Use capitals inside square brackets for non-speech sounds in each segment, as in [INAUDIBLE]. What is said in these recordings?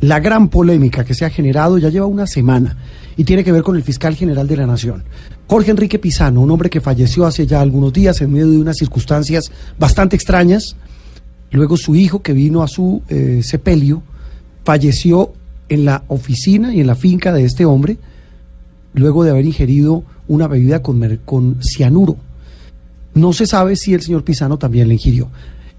la gran polémica que se ha generado, ya lleva una semana, y tiene que ver con el fiscal general de la Nación. Jorge Enrique Pizano, un hombre que falleció hace ya algunos días en medio de unas circunstancias bastante extrañas. Luego su hijo, que vino a su eh, sepelio, falleció en la oficina y en la finca de este hombre, luego de haber ingerido una bebida con, con cianuro. No se sabe si el señor Pisano también le ingirió.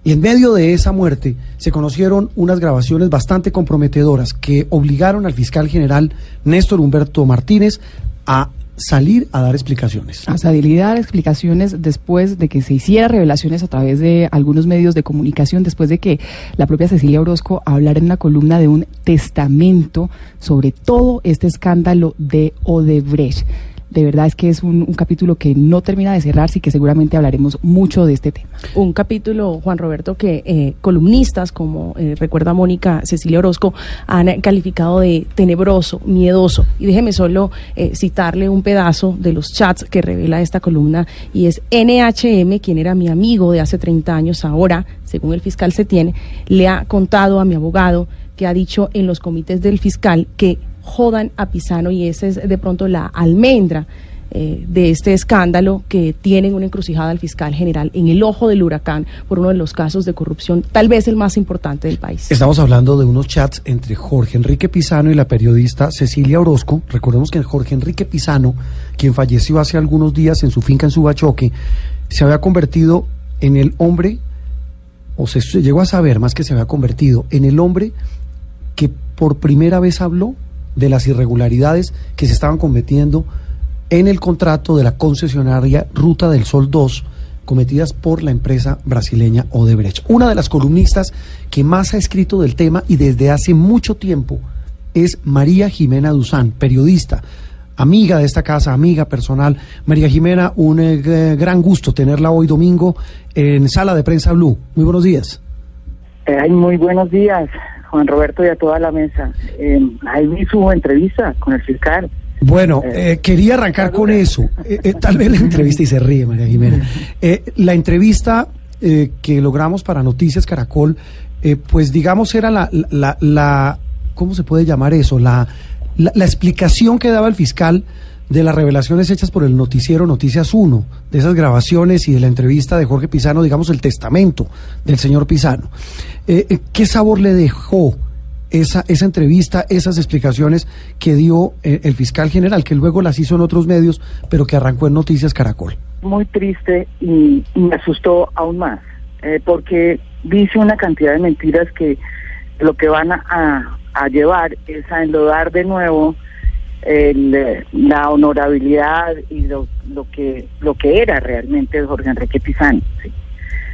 Y en medio de esa muerte se conocieron unas grabaciones bastante comprometedoras que obligaron al fiscal general Néstor Humberto Martínez a salir a dar explicaciones. a salir a dar explicaciones después de que se hiciera revelaciones a través de algunos medios de comunicación, después de que la propia Cecilia Orozco hablara en una columna de un testamento sobre todo este escándalo de Odebrecht. De verdad es que es un, capítulo que no termina de cerrarse y que seguramente hablaremos mucho de este tema. un capítulo, Juan Roberto, que eh, columnistas, como eh, recuerda Mónica Cecilia Orozco, han calificado de tenebroso, miedoso. Y déjeme solo eh, citarle un pedazo de los chats que revela esta columna, y es NHM, quien era mi amigo de hace 30 años, ahora, según el fiscal se tiene, le ha contado a mi abogado que ha dicho en los comités del fiscal que jodan a Pisano y esa es de pronto la almendra eh, de este escándalo que tienen una encrucijada al fiscal general en el ojo del huracán por uno de los casos de corrupción, tal vez el más importante del país. Estamos hablando de unos chats entre Jorge Enrique Pisano y la periodista Cecilia Orozco. Recordemos que Jorge Enrique Pisano, quien falleció hace algunos días en su finca en Subachoque, se había convertido en el hombre, o se se llegó a saber más que se había convertido, en el hombre que por primera vez habló de las irregularidades que se estaban cometiendo en el contrato de la concesionaria Ruta del Sol 2 cometidas por la empresa brasileña Odebrecht. Una de las columnistas que más ha escrito del tema y desde hace mucho tiempo es María Jimena Duzán, periodista, amiga de esta casa, amiga personal. María Jimena, un eh, gran gusto tenerla hoy domingo en Sala de Prensa Blue. Muy buenos días. Eh, muy buenos días, Juan Roberto y a toda la mesa. Eh, ahí vi su entrevista con el fiscal. Bueno, eh, quería arrancar con eso. Eh, eh, tal vez la entrevista, y se ríe María Jimena. Eh, la entrevista eh, que logramos para Noticias Caracol, eh, pues digamos era la, la, la- ¿cómo se puede llamar eso? La, la, la explicación que daba el fiscal de las revelaciones hechas por el noticiero Noticias 1, de esas grabaciones y de la entrevista de Jorge Pisano, digamos el testamento del señor Pisano. Eh, eh, ¿Qué sabor le dejó esa, esa entrevista, esas explicaciones que dio eh, el fiscal general, que luego las hizo en otros medios, pero que arrancó en Noticias Caracol. Muy triste y, me asustó aún más, eh, porque dice una cantidad de mentiras que lo que van a- a llevar es a enlodar de nuevo el, la honorabilidad y lo, lo que lo que era realmente Jorge Enrique Pizano.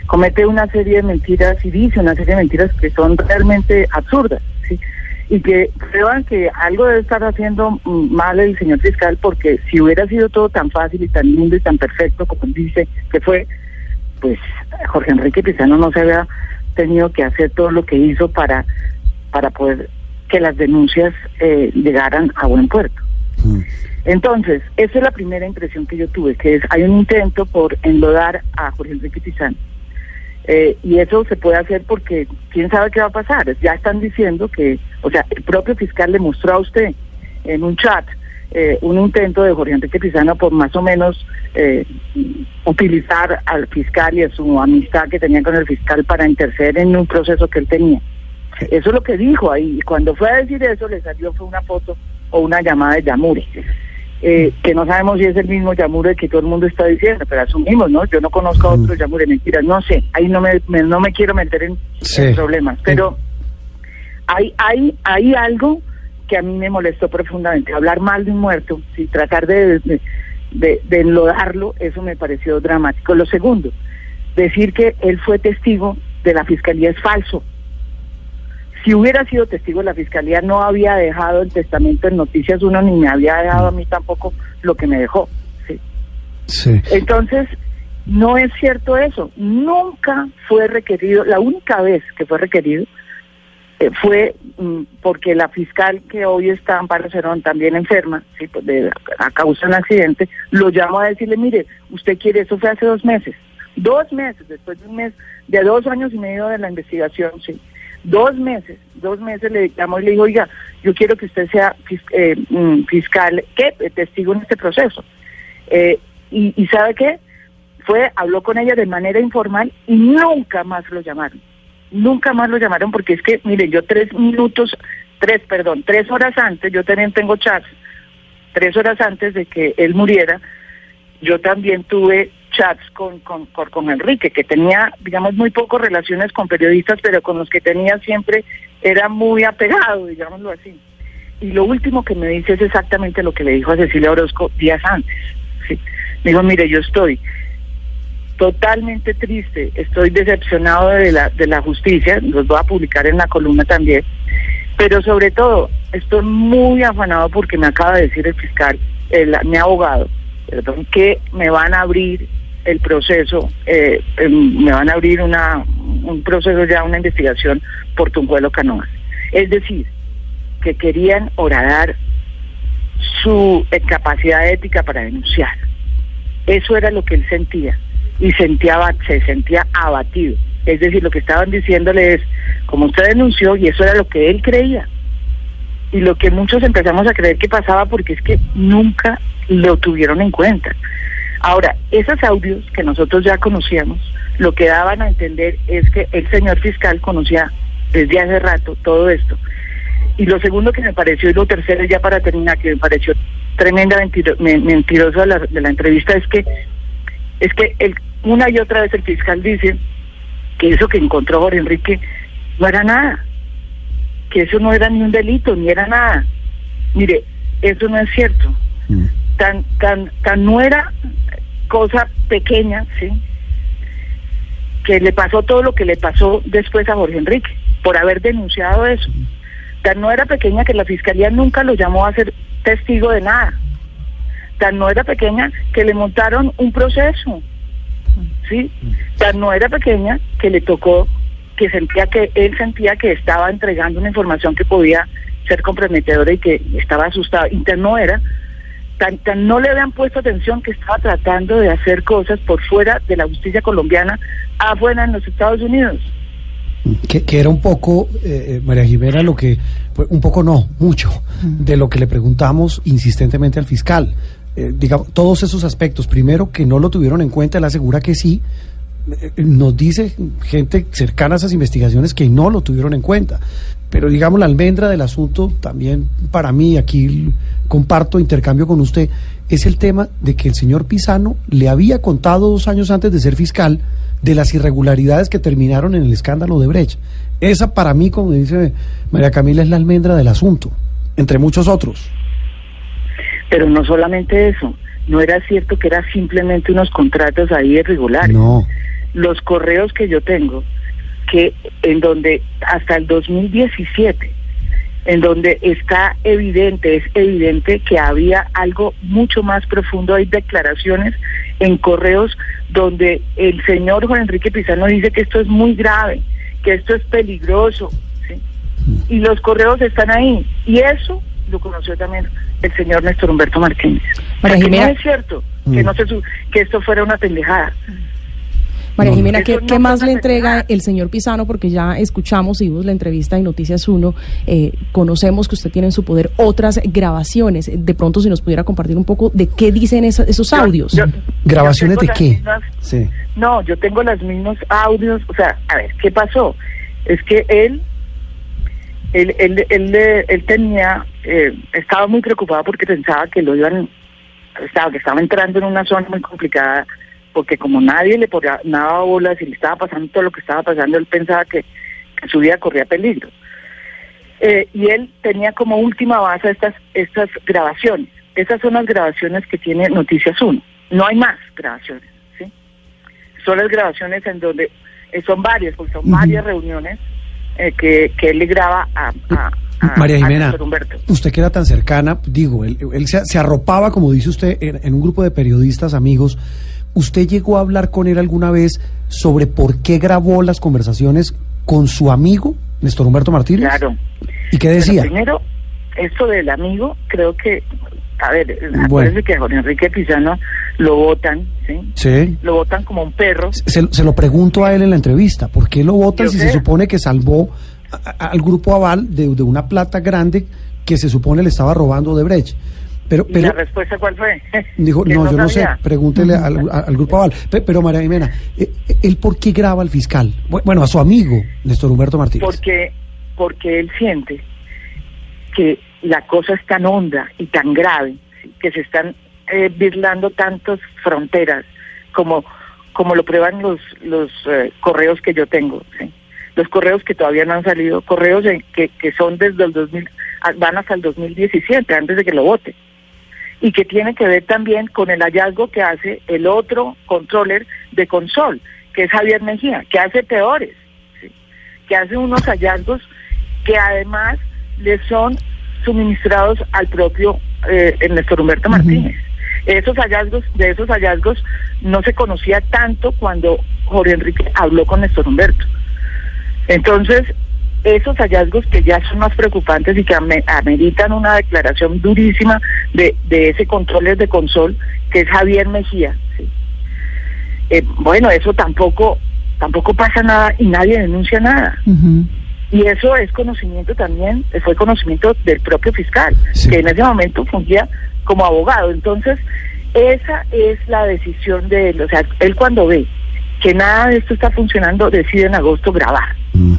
Comete una serie de mentiras y dice una serie de mentiras que son realmente absurdas. y que prueban que algo debe estar haciendo mal el señor fiscal porque si hubiera sido todo tan fácil y tan lindo y tan perfecto como dice que fue, pues Jorge Enrique Pizano no se había tenido que hacer todo lo que hizo para, para poder que las denuncias eh, llegaran a buen puerto. Entonces, esa es la primera impresión que yo tuve, que es hay un intento por enlodar a Jorge Enrique Pizano. Eh, y eso se puede hacer porque quién sabe qué va a pasar. Ya están diciendo que, o sea, el propio fiscal le mostró a usted en un chat eh, un intento de Jorge Enrique Pizano por más o menos eh, utilizar al fiscal y a su amistad que tenía con el fiscal para interceder en un proceso que él tenía. Eso es lo que dijo ahí. Y cuando fue a decir eso, le salió fue una foto o una llamada de Yamure. Eh, que no sabemos si es el mismo Yamure que todo el mundo está diciendo, pero asumimos, ¿no? Yo no conozco a otro Yamure, mentiras, no sé, ahí no me, me- no me quiero meter en, Sí. en problemas, pero hay, hay, hay algo que a mí me molestó profundamente, hablar mal de un muerto, si tratar de, de, de, de enlodarlo, eso me pareció dramático. Lo segundo, decir que él fue testigo de la fiscalía es falso. Si hubiera sido testigo, la fiscalía no había dejado el testamento en Noticias Uno ni me había dejado a mí tampoco lo que me dejó. ¿sí? Sí. Entonces, no es cierto eso. Nunca fue requerido, la única vez que fue requerido eh, fue mm, porque la fiscal que hoy está Amparo Cerón también enferma, sí, pues, de- a causa de un accidente, lo llamó a decirle, mire, usted quiere, eso fue hace dos meses, dos meses, después de un mes, de dos años y medio de la investigación, sí, dos meses, dos meses le llamó y le dijo, oiga, yo quiero que usted sea eh, mm, fiscal, ¿qué? Eh, Testigo en este proceso. Eh, y, ¿sabe qué? Fue, habló con ella de manera informal y nunca más lo llamaron. Nunca más lo llamaron porque es que, miren, yo tres minutos, tres, perdón, tres horas antes, yo también tengo chats, tres horas antes de que él muriera, yo también tuve chats con, con, con, Enrique, que tenía, digamos, muy pocas relaciones con periodistas, pero con los que tenía siempre era muy apegado, digámoslo así. Y lo último que me dice es exactamente lo que le dijo a Cecilia Orozco días antes. Me dijo, mire, yo estoy totalmente triste, estoy decepcionado de la, de la justicia, los voy a publicar en la columna también, pero sobre todo estoy muy afanado porque me acaba de decir el fiscal, el, mi abogado, perdón, que me van a abrir el proceso, eh, em, me van a abrir una, un proceso ya, una investigación por Tunjuelo Canoas. Es decir, que querían horadar su eh, capacidad ética para denunciar. Eso era lo que él sentía y sentía, se sentía abatido. Es decir, lo que estaban diciéndole es, como usted denunció, y eso era lo que él creía. Y lo que muchos empezamos a creer que pasaba porque es que nunca lo tuvieron en cuenta. Ahora, esos audios que nosotros ya conocíamos, lo que daban a entender es que el señor fiscal conocía desde hace rato todo esto. Y lo segundo que me pareció, y lo tercero ya para terminar, que me pareció tremenda mentiro- me- mentiroso de la, de la entrevista, es que es que el, una y otra vez el fiscal dice que eso que encontró Jorge Enrique no era nada, que eso no era ni un delito, ni era nada. Mire, eso no es cierto. Mm. Tan, tan, tan no era cosa pequeña, ¿sí? Que le pasó todo lo que le pasó después a Jorge Enrique, por haber denunciado eso. Tan no era pequeña que la fiscalía nunca lo llamó a ser testigo de nada. Tan no era pequeña que le montaron un proceso. ¿sí? Tan no era pequeña que le tocó, que sentía que él sentía que estaba entregando una información que podía ser comprometedora y que estaba asustado. Y tan no era, tan, tan no le habían puesto atención que estaba tratando de hacer cosas por fuera de la justicia colombiana, afuera en los Estados Unidos. Que, que era un poco, eh, eh, María Jimena, lo que, pues, un poco no, mucho, de lo que le preguntamos insistentemente al fiscal. Eh, digamos, todos esos aspectos, primero que no lo tuvieron en cuenta, él asegura que sí, nos dice gente cercana a esas investigaciones que no lo tuvieron en cuenta. Pero digamos, la almendra del asunto también para mí, aquí comparto, intercambio con usted, es el tema de que el señor Pisano le había contado dos años antes de ser fiscal de las irregularidades que terminaron en el escándalo de Brecht. Esa para mí, como dice María Camila, es la almendra del asunto, entre muchos otros. Pero no solamente eso, no era cierto que era simplemente unos contratos ahí irregulares. No. Los correos que yo tengo, que en donde hasta el 2017, en donde está evidente, es evidente que había algo mucho más profundo, hay declaraciones en correos donde el señor Juan Enrique Pizarro dice que esto es muy grave, que esto es peligroso, ¿sí? y los correos están ahí, y eso lo conoció también el señor Néstor Humberto Martínez. Porque no es cierto que Mm. no se su- que esto fuera una pendejada. María No, Jimena. ¿qué, Eso no qué más le entrega el señor Pisano? Porque ya escuchamos y vimos la entrevista en Noticias 1. eh, conocemos que usted tiene en su poder otras grabaciones. De pronto, si nos pudiera compartir un poco de qué dicen esa- esos audios. yo- ¿Grabaciones yo de qué? mismas- Sí. No, yo tengo los mismos audios, o sea, a ver, ¿qué pasó? Es que él, él, él, él, eh, él tenía, eh, estaba muy preocupado porque pensaba que lo iban, estaba, que estaba entrando en una zona muy complicada, porque como nadie le ponía nada bolas y le estaba pasando todo lo que estaba pasando, él pensaba que, que su vida corría peligro. Eh, y él tenía como última base estas, estas grabaciones. Esas son las grabaciones que tiene Noticias 1. No hay más grabaciones, ¿sí? Son las grabaciones en donde eh, son varias, porque son varias reuniones eh, que, que él le graba a, a- a- María Jimena, usted que era tan cercana, digo, él, él se, se arropaba, como dice usted, en, en un grupo de periodistas amigos. ¿Usted llegó a hablar con él alguna vez sobre por qué grabó las conversaciones con su amigo, Néstor Humberto Martínez? Claro. ¿Y qué decía? primero, esto del amigo, creo que, a ver, Bueno. acuérdense que a Jorge Enrique Pizano lo votan, ¿sí? Sí. Lo votan como un perro. Se, se lo pregunto a él en la entrevista. ¿Por qué lo votan si sé. se supone que salvó a- a- al grupo Aval de, de una plata grande que se supone le estaba robando de Brecht? Pero, ¿Y pero la respuesta cuál fue? [LAUGHS] dijo, [LAUGHS] no, yo no sé, pregúntele [LAUGHS] al, grupo Aval. Pe- Pero María Jimena, eh, eh, ¿él por qué graba al fiscal? Bu- Bueno, a su amigo, Néstor Humberto Martínez. Porque, porque él siente que la cosa es tan honda y tan grave, que se están eh, birlando tantas fronteras como, como lo prueban los, los eh, correos que yo tengo, ¿sí? los correos que todavía no han salido, correos en- que, que son desde el 2000, a- van hasta el 2017, antes de que lo vote. Y que tiene que ver también con el hallazgo que hace el otro controller de Consol, que es Javier Mejía, que hace peores, ¿sí? que hace unos hallazgos que además le son suministrados al propio eh, Néstor Humberto Martínez. Esos hallazgos, de esos hallazgos no se conocía tanto cuando Jorge Enrique habló con Néstor Humberto. Entonces, esos hallazgos que ya son más preocupantes y que ame- ameritan una declaración durísima de, de ese controles de consol, que es Javier Mejía. ¿sí? Eh, bueno, eso tampoco, tampoco pasa nada y nadie denuncia nada. Y eso es conocimiento también, fue conocimiento del propio fiscal, Sí. que en ese momento fungía como abogado. Entonces, esa es la decisión de él. O sea, él cuando ve que nada de esto está funcionando, decide en agosto grabar. Mm.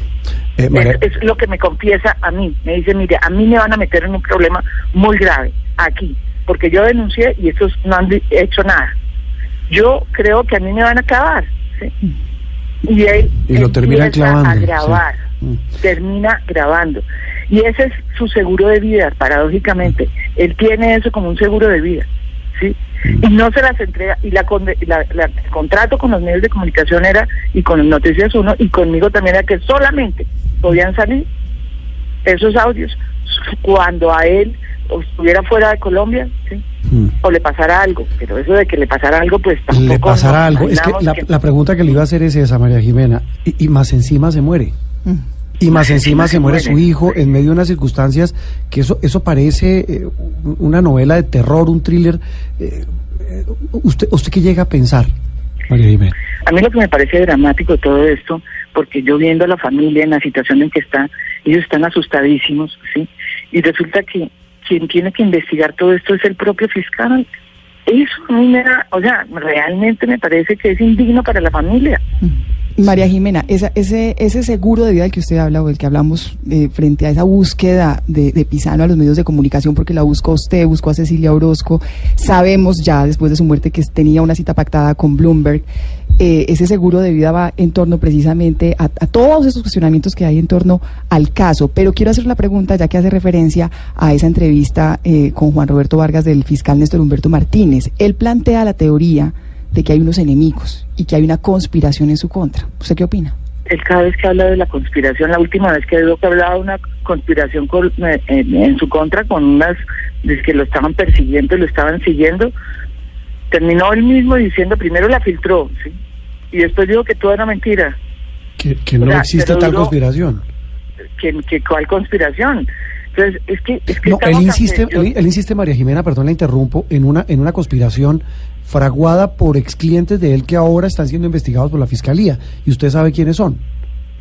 Eh, María- Es, es lo que me confiesa a mí. Me dice, mire, a mí me van a meter en un problema muy grave aquí, porque yo denuncié y estos no han hecho nada. Yo creo que a mí me van a acabar. ¿sí? Y él Y lo termina clavando, a grabar, Mm. termina grabando. Y ese es su seguro de vida, paradójicamente. Él tiene eso como un seguro de vida. ¿Sí? Y no se las entrega. Y la, la- la- el contrato con los medios de comunicación era, y con Noticias Uno, y conmigo también era que solamente podían salir esos audios cuando a él o estuviera fuera de Colombia, ¿sí? Mm. o le pasara algo. Pero eso de que le pasara algo, pues tampoco. le pasará nos algo. Es que la, que- la pregunta que le iba a hacer es esa, María Jimena. Y, y más encima se muere. Mm. Y más encima se muere su hijo en medio de unas circunstancias que eso eso parece eh, una novela de terror, un thriller. Eh, eh, ¿Usted usted qué llega a pensar, María Jimena? A mí lo que me parece dramático de todo esto, porque yo viendo a la familia en la situación en que está, ellos están asustadísimos, ¿sí? Y resulta que quien tiene que investigar todo esto es el propio fiscal. Eso a mí me da, o sea, realmente me parece que es indigno para la familia. María Jimena, esa- ese, ese seguro de vida del que usted habla o del que hablamos eh, frente a esa búsqueda de, de Pisano a los medios de comunicación, porque la buscó usted, buscó a Cecilia Orozco, sabemos ya después de su muerte que tenía una cita pactada con Bloomberg, eh, ese seguro de vida va en torno precisamente a, a todos esos cuestionamientos que hay en torno al caso. Pero quiero hacer la pregunta, ya que hace referencia a esa entrevista eh, con Juan Roberto Vargas del fiscal Néstor Humberto Martínez. Él plantea la teoría de que hay unos enemigos y que hay una conspiración en su contra. ¿Usted qué opina? Él cada vez que habla de la conspiración, la última vez que digo que hablaba de una conspiración con- eh, en, en su contra con unas de que lo estaban persiguiendo y lo estaban siguiendo, terminó él mismo diciendo, primero la filtró, ¿sí? y después dijo que todo era mentira. Que, que O no sea, existe tal duró- conspiración. que, que cuál conspiración. Entonces, es que... Es que No, él insiste, él, él insiste, María Jimena, perdón, la interrumpo, en una, en una conspiración fraguada por ex clientes de él que ahora están siendo investigados por la fiscalía. Y usted sabe quiénes son.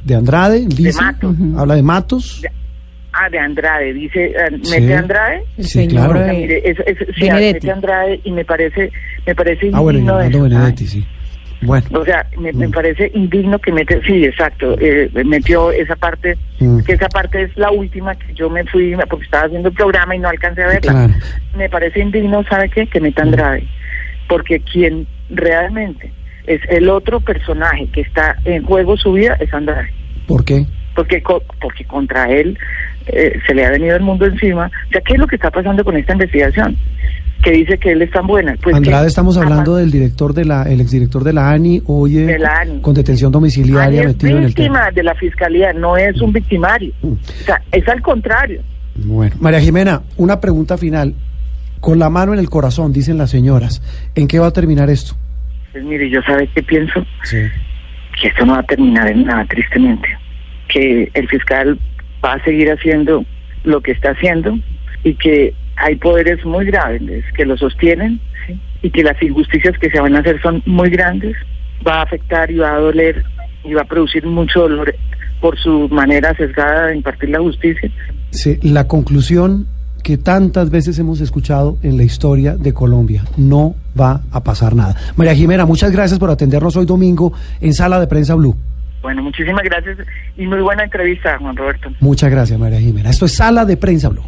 De Andrade, dice, Matos. habla de Matos. De- ah, de Andrade, dice, eh, Sí. mete Andrade. El Sí, señor claro. Eh, mire, es, es- sí, Benedetti. mete Andrade y me parece, me parece Ah, bueno. Benedetti, sí. Bueno, O sea, me, me Mm. parece indigno que mete, sí, exacto, eh, metió esa parte, Mm. que esa parte es la última que yo me fui porque estaba haciendo el programa y no alcancé a verla. claro. Me parece indigno, ¿sabe qué? Que meta Andrade, porque quien realmente es el otro personaje que está en juego su vida es Andrade, ¿Por qué? porque porque contra él eh, se le ha venido el mundo encima. O sea, ¿qué es lo que está pasando con esta investigación? Que dice que él es tan buena. Pues Andrade, que- estamos hablando del director de la, el exdirector de la ANI, hoy De la ANI. con detención domiciliaria Ani es metido en el de la fiscalía, no es un victimario. Mm. O sea, es al contrario. Bueno, María Jimena, una pregunta final. Con la mano en el corazón, dicen las señoras, ¿en qué va a terminar esto? Pues mire, yo sabe qué pienso, Sí. que esto no va a terminar en nada, tristemente. Que el fiscal va a seguir haciendo lo que está haciendo y que hay poderes muy graves que lo sostienen ¿sí? y que las injusticias que se van a hacer son muy grandes. Va a afectar y va a doler y va a producir mucho dolor por su manera sesgada de impartir la justicia. Sí, la conclusión que tantas veces hemos escuchado en la historia de Colombia, no va a pasar nada. María Jimena, muchas gracias por atendernos hoy domingo en Sala de Prensa Blue. Bueno, muchísimas gracias y muy buena entrevista, Juan Roberto. Muchas gracias, María Jimena. Esto es Sala de Prensa Blue.